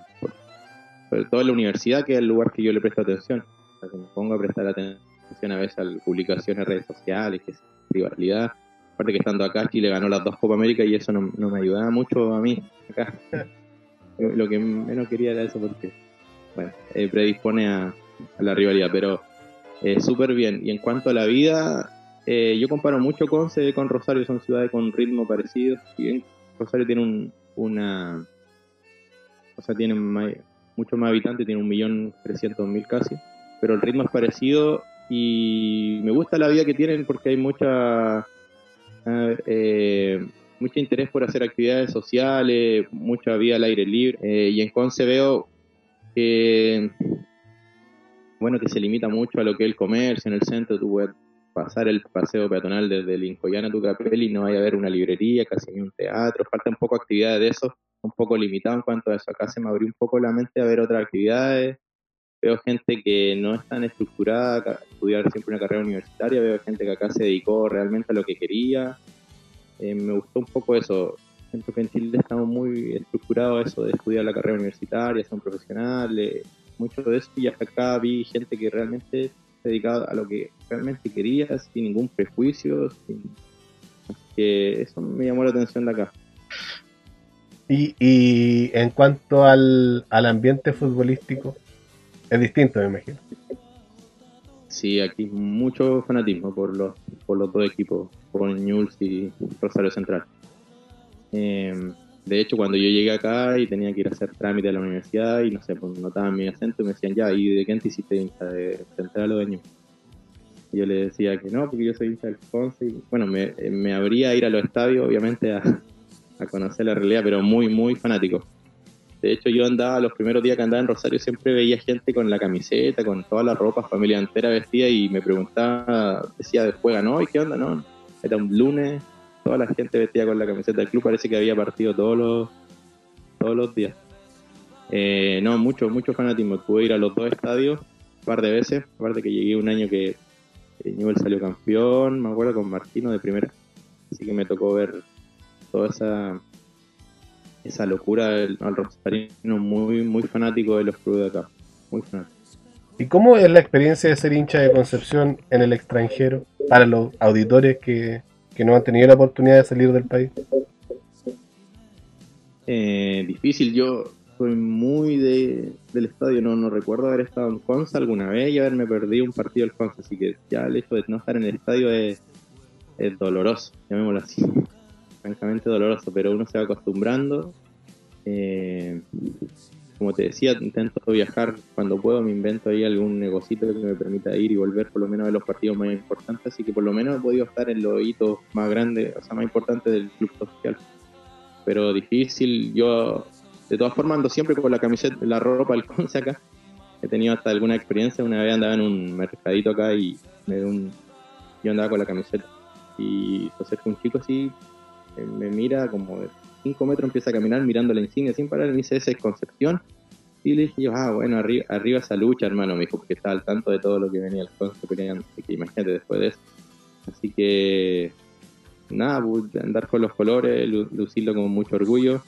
sobre todo en la universidad, que es el lugar que yo le presto atención. O sea, que me pongo a prestar atención a veces a publicaciones, redes sociales, que es rivalidad. Aparte que estando acá, Chile ganó las dos Copa América y eso no, no me ayudaba mucho a mí acá. Lo que menos quería era eso porque, eh, predispone a, la rivalidad, pero eh, súper bien. Y en cuanto a la vida, eh, yo comparo mucho Conce con Rosario, son ciudades con ritmo parecido. Si bien Rosario tiene un, una. O sea, tiene mucho más habitantes, tiene un millón trescientos mil casi. Pero el ritmo es parecido y me gusta la vida que tienen porque hay mucha. eh, mucho interés por hacer actividades sociales, mucha vida al aire libre. Eh, y en Conce veo Bueno, que se limita mucho a lo que es el comercio en el centro. Tú puedes pasar el paseo peatonal desde Lincoln a Tucapel y no vaya a haber una librería, casi ni un teatro, falta un poco de actividades de eso, un poco limitado en cuanto a eso. Acá se me abrió un poco la mente a ver otras actividades. Veo gente que no es tan estructurada, a estudiar siempre una carrera universitaria, veo gente que acá se dedicó realmente a lo que quería. Eh, me gustó un poco eso. Siento que en Chile estamos muy estructurados eso de estudiar la carrera universitaria, ser un profesional, eh, mucho de eso, y hasta acá vi gente que realmente se dedicaba a lo que realmente quería, sin ningún prejuicio, sin... Así que eso me llamó la atención de acá. Y, y en cuanto al, al ambiente futbolístico, es distinto, me imagino. Sí, aquí mucho fanatismo por los, por los dos equipos, por Newell's y Rosario Central. Eh, de hecho, cuando yo llegué acá y tenía que ir a hacer trámite a la universidad y no sé, pues notaban mi acento y me decían, ya, ¿y de qué te hiciste hincha? ¿De Central o de? Y yo le decía que no, porque yo soy hincha del Ponce. Y, bueno, me, eh, me abría a ir a los estadios, obviamente, a, a conocer la realidad, pero muy, muy fanático. De hecho, yo andaba, los primeros días que andaba en Rosario, siempre veía gente con la camiseta, con toda la ropa, familia entera vestida, y me preguntaba, decía, ¿juegan hoy? ¿Qué onda? No, era un lunes, toda la gente vestida con la camiseta del club, parece que había partido todos los, todos los días. Eh, no, mucho, mucho fanatismo. Pude ir a los dos estadios un par de veces, aparte que llegué un año que Newell salió campeón, me acuerdo, con Martino de primera, así que me tocó ver toda esa esa locura al rosarino muy muy fanático de los clubes de acá muy fanático ¿Y cómo es la experiencia de ser hincha de Concepción en el extranjero para los auditores que, que no han tenido la oportunidad de salir del país? Eh, difícil yo soy muy de, del estadio no no recuerdo haber estado en Conza alguna vez y haberme perdido un partido del Conza así que ya el hecho de no estar en el estadio es, es doloroso llamémoslo así francamente doloroso pero uno se va acostumbrando Eh, como te decía, intento viajar cuando puedo, me invento ahí algún negocito que me permita ir y volver por lo menos a los partidos más importantes, así que por lo menos he podido estar en los hitos más grandes, o sea, más importantes del club social. Pero difícil, yo de todas formas ando siempre con la camiseta, la ropa del Conce acá. He tenido hasta alguna experiencia, una vez andaba en un mercadito acá y me dio un, yo andaba con la camiseta y se acerca un chico así, me mira como de 5 metros, empieza a caminar mirando la insignia sin parar, me dice, esa es Concepción. Y le dije yo, ah, bueno, arriba, arriba esa lucha, hermano, me dijo, porque estaba al tanto de todo lo que venía el Conce imagínate después de eso. Así que, nada, andar con los colores, lu- lucirlo con mucho orgullo,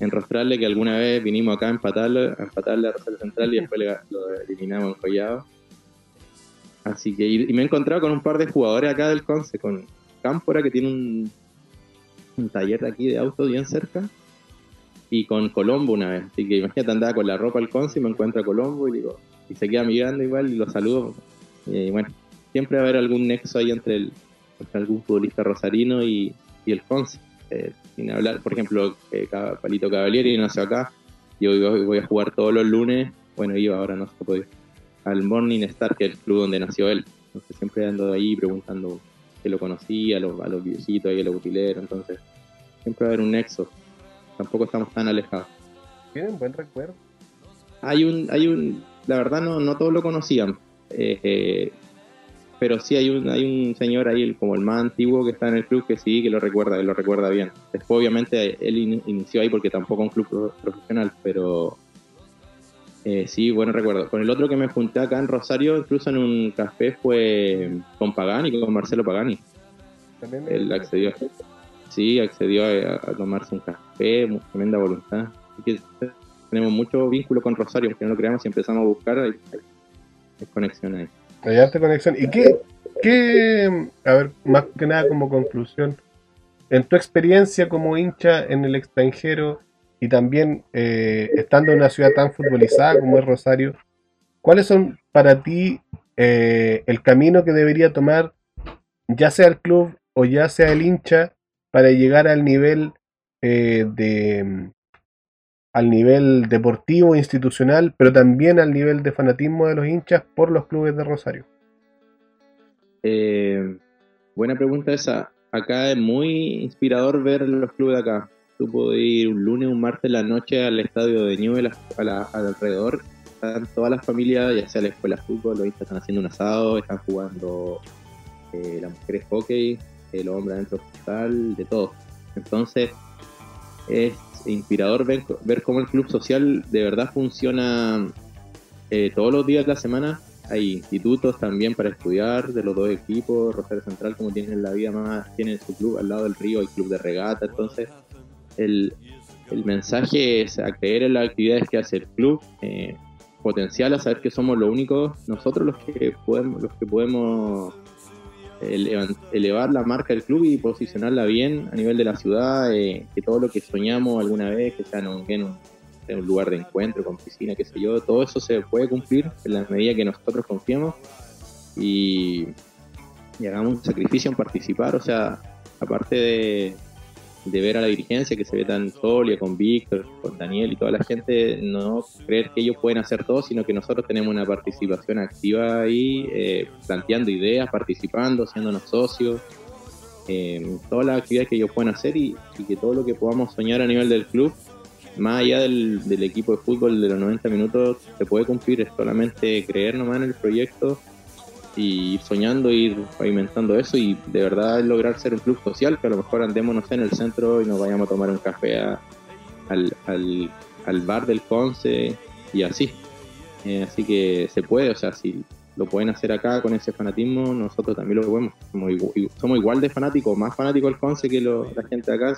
enrostrarle que alguna vez vinimos acá a empatarlo, a empatarle a Rosario Central y después le- lo eliminamos en Collado. Así que, y, y me he encontrado con un par de jugadores acá del Conce, con Cámpora, que tiene un, un taller de aquí de autos bien cerca, y con Colombo una vez. Así que imagínate, andaba con la ropa al Conce y me encuentro a Colombo y digo, y se queda mirando igual y lo saludo. Y bueno, siempre va a haber algún nexo ahí entre, algún futbolista rosarino y, y el Conce. Eh, sin hablar, por ejemplo, eh, Palito Cavalieri nació acá, yo iba- voy a jugar todos los lunes, bueno, iba, ahora no se puede al Morning Star, que es el club donde nació él. Entonces siempre ando ahí preguntando que lo conocía, a los, a los viejitos ahí, a los utileros, entonces siempre va a haber un nexo. Tampoco estamos tan alejados. Tienen buen recuerdo. Hay un, hay un, la verdad no, no todos lo conocían, eh, eh, pero sí hay un, hay un señor ahí, como el más antiguo que está en el club, que sí, que lo recuerda, que lo recuerda bien. Después obviamente él in- inició ahí porque tampoco es un club pro- profesional, pero Eh, sí, bueno recuerdo. Con el otro que me junté acá en Rosario, incluso en un café, fue con Pagani, con Marcelo Pagani. También Él accedió. Sí, accedió a, a tomarse un café, tremenda voluntad. Así que tenemos mucho vínculo con Rosario, aunque no lo creamos y empezamos a buscar, hay, hay- conexión ahí. Hay conexión. ¿Y qué, qué, a ver, más que nada como conclusión, en tu experiencia como hincha en el extranjero y también eh, estando en una ciudad tan futbolizada como es Rosario, ¿cuáles son para ti eh, el camino que debería tomar ya sea el club o ya sea el hincha para llegar al nivel eh, de al nivel deportivo institucional, pero también al nivel de fanatismo de los hinchas por los clubes de Rosario? Buena pregunta esa. Acá es muy inspirador ver los clubes de acá. Tú puedes ir un lunes, un martes la noche al estadio de Newell, a la- alrededor. Están todas las familias, ya sea la escuela de fútbol, los están haciendo un asado, están jugando eh, las mujeres hockey, eh, los hombres adentro hospital, de todo. Entonces, es inspirador ver, ver cómo el club social de verdad funciona eh, todos los días de la semana hay institutos también para estudiar de los dos equipos. Rosario Central, como tienen la vida más, tiene su club al lado del río, hay club de regata. Entonces, el, el mensaje es a en las actividades que hace el club, eh, potencial a saber que somos los únicos, nosotros los que podemos, los que podemos elevar, elevar la marca del club y posicionarla bien a nivel de la ciudad, eh, que todo lo que soñamos alguna vez, que sea en un en un lugar de encuentro con piscina, qué sé yo, todo eso se puede cumplir en la medida que nosotros confiemos y, y hagamos un sacrificio en participar, o sea, aparte de, de ver a la dirigencia que se ve tan sólida con Víctor, con Daniel y toda la gente, no creer que ellos pueden hacer todo, sino que nosotros tenemos una participación activa ahí, eh, planteando ideas, participando, siéndonos socios, eh, todas las actividades que ellos pueden hacer y, y que todo lo que podamos soñar a nivel del club más allá del, del, equipo de fútbol de los 90 minutos se puede cumplir, es solamente creer nomás en el proyecto y soñando, ir pavimentando eso y de verdad lograr ser un club social, que a lo mejor andemos, no sé, en el centro y nos vayamos a tomar un café al, al, al, bar del Conce y así. Eh, así que se puede, o sea, si lo pueden hacer acá con ese fanatismo, nosotros también lo podemos. Somos igual, somos igual de fanáticos, más fanáticos del Conce que lo, la gente acá.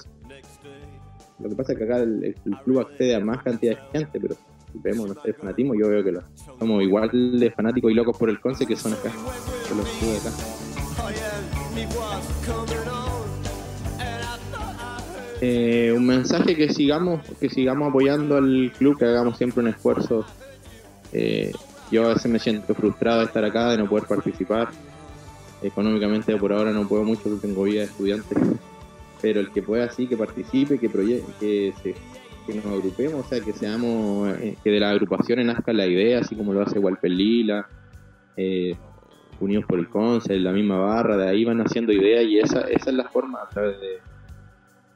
Lo que pasa es que acá el, club accede a más cantidad de gente, pero vemos, sé, fanatismo, yo veo que lo, somos igual de fanáticos y locos por el Conce que son acá, los. Eh, un mensaje que sigamos, que sigamos apoyando al club, que hagamos siempre un esfuerzo. Eh, yo a veces me siento frustrado de estar acá, de no poder participar. Económicamente por ahora no puedo mucho, porque tengo vida de estudiante pero el que pueda sí, que participe, que, que, se, que nos agrupemos, o sea, que seamos, eh, que de las agrupaciones nazca la idea, así como lo hace Walper Lila, eh, Unidos por el Conce, la misma barra, de ahí van haciendo ideas y esa, esa es la forma a través de,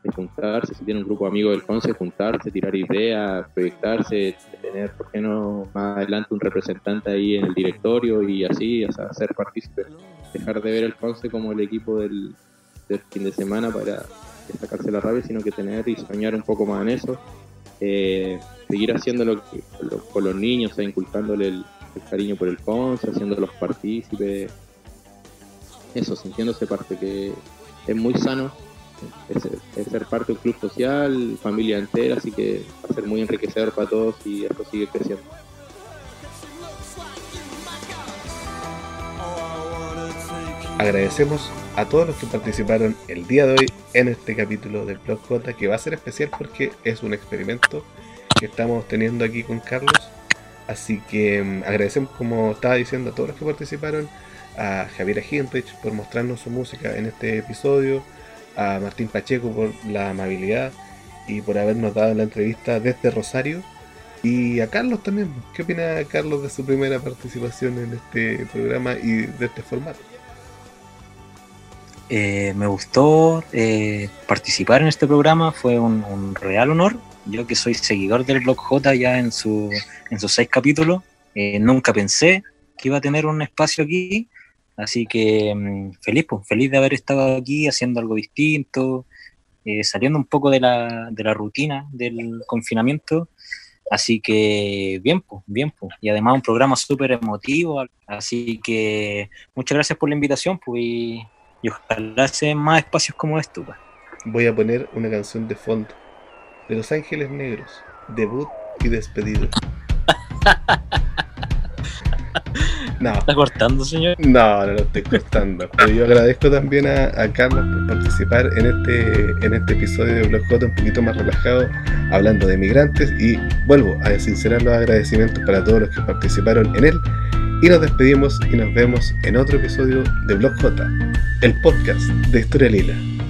de juntarse, si tiene un grupo de amigos del Conce, juntarse, tirar ideas, proyectarse, tener, ¿por qué no más adelante un representante ahí en el directorio y así, o sea, ser partícipe, dejar de ver el Conce como el equipo del del fin de semana para sacarse la rabia, sino que tener y soñar un poco más en eso. Eh, seguir haciendo lo lo, con los niños, o inculcándole el, cariño por el Conce, haciéndolos partícipes. Eso, sintiéndose parte, que es muy sano. Es, ser parte de un club social, familia entera, así que va a ser muy enriquecedor para todos y esto sigue creciendo. Agradecemos a todos los que participaron el día de hoy en este capítulo del Blog J, que va a ser especial porque es un experimento que estamos teniendo aquí con Carlos. Así que um, agradecemos, como estaba diciendo, a todos los que participaron, a Javier Hinrich por mostrarnos su música en este episodio, a Martín Pacheco por la amabilidad y por habernos dado la entrevista desde Rosario. Y a Carlos también. ¿Qué opina Carlos de su primera participación en este programa y de este formato? Eh, me gustó eh, participar en este programa, fue un, real honor. Yo que soy seguidor del blog J ya en, su, en sus seis capítulos, eh, nunca pensé que iba a tener un espacio aquí, así que mmm, feliz, pues, feliz de haber estado aquí haciendo algo distinto, eh, saliendo un poco de la, de la rutina del confinamiento Así que bien, pues, bien, pues. Y además un programa súper emotivo. Así que muchas gracias por la invitación, pues, y ojalá se den más espacios como estos, pues. Voy a poner una canción de fondo de Los Ángeles Negros, debut y despedida. No, ¿Está cortando, señor? no, no lo estoy cortando. Pero yo agradezco también a, a Carlos por participar en este, en este episodio de Blog J un poquito más relajado, hablando de migrantes. Y vuelvo a sincerar los agradecimientos para todos los que participaron en él. Y nos despedimos y nos vemos en otro episodio de Blog J, el podcast de Historia Lila.